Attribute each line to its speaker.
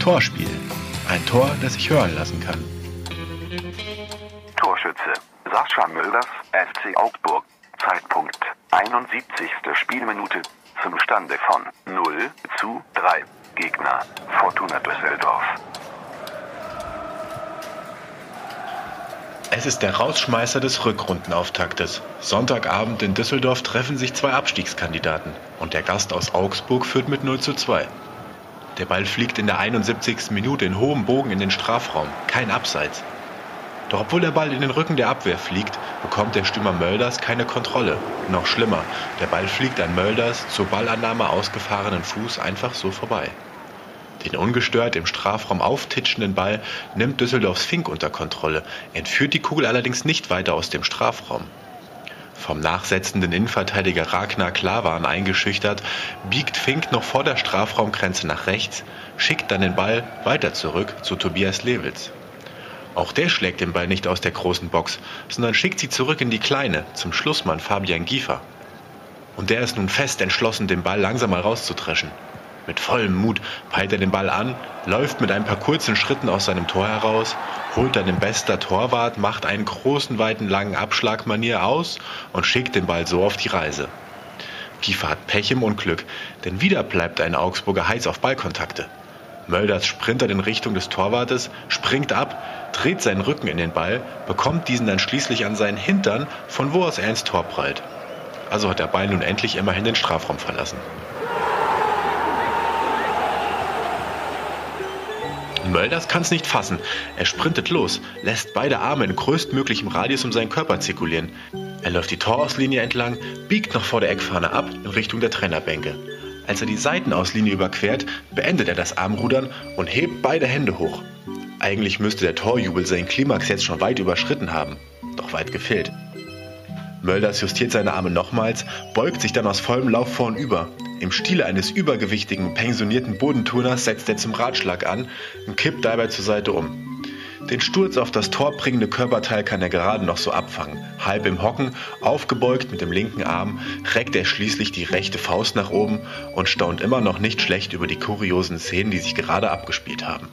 Speaker 1: Torspiel. Ein Tor, das sich hören lassen kann.
Speaker 2: Torschütze Sascha Mölders, FC Augsburg. Zeitpunkt 71. Spielminute zum Stande von 0 zu 3. Gegner Fortuna Düsseldorf.
Speaker 1: Es ist der Rausschmeißer des Rückrundenauftaktes. Sonntagabend in Düsseldorf treffen sich zwei Abstiegskandidaten und der Gast aus Augsburg führt mit 0 zu 2. Der Ball fliegt in der 71. Minute in hohem Bogen in den Strafraum. Kein Abseits. Doch obwohl der Ball in den Rücken der Abwehr fliegt, bekommt der Stürmer Mölders keine Kontrolle. Noch schlimmer, der Ball fliegt an Mölders zur Ballannahme ausgefahrenen Fuß einfach so vorbei. Den ungestört im Strafraum auftitschenden Ball nimmt Düsseldorfs Fink unter Kontrolle, entführt die Kugel allerdings nicht weiter aus dem Strafraum. Vom nachsetzenden Innenverteidiger Ragnar Klavan eingeschüchtert, biegt Fink noch vor der Strafraumgrenze nach rechts, schickt dann den Ball weiter zurück zu Tobias Lewitz. Auch der schlägt den Ball nicht aus der großen Box, sondern schickt sie zurück in die kleine, zum Schlussmann Fabian Giefer. Und der ist nun fest entschlossen, den Ball langsam mal rauszutreschen. Mit vollem Mut peilt er den Ball an, läuft mit ein paar kurzen Schritten aus seinem Tor heraus, holt dann den bester Torwart, macht einen großen, weiten, langen Abschlagmanier aus und schickt den Ball so auf die Reise. Kiefer hat Pech im Unglück, denn wieder bleibt ein Augsburger heiß auf Ballkontakte. Mölders sprintet in Richtung des Torwartes, springt ab, dreht seinen Rücken in den Ball, bekommt diesen dann schließlich an seinen Hintern, von wo aus er ins Tor prallt. Also hat der Ball nun endlich immerhin den Strafraum verlassen. Mölders kann es nicht fassen. Er sprintet los, lässt beide Arme in größtmöglichem Radius um seinen Körper zirkulieren. Er läuft die Torauslinie entlang, biegt noch vor der Eckfahne ab in Richtung der Trainerbänke. Als er die Seitenauslinie überquert, beendet er das Armrudern und hebt beide Hände hoch. Eigentlich müsste der Torjubel seinen Klimax jetzt schon weit überschritten haben, doch weit gefehlt. Mölders justiert seine Arme nochmals, beugt sich dann aus vollem Lauf vornüber. Im Stile eines übergewichtigen, pensionierten Bodenturners setzt er zum Ratschlag an und kippt dabei zur Seite um. Den Sturz auf das Tor bringende Körperteil kann er gerade noch so abfangen. Halb im Hocken, aufgebeugt mit dem linken Arm, reckt er schließlich die rechte Faust nach oben und staunt immer noch nicht schlecht über die kuriosen Szenen, die sich gerade abgespielt haben.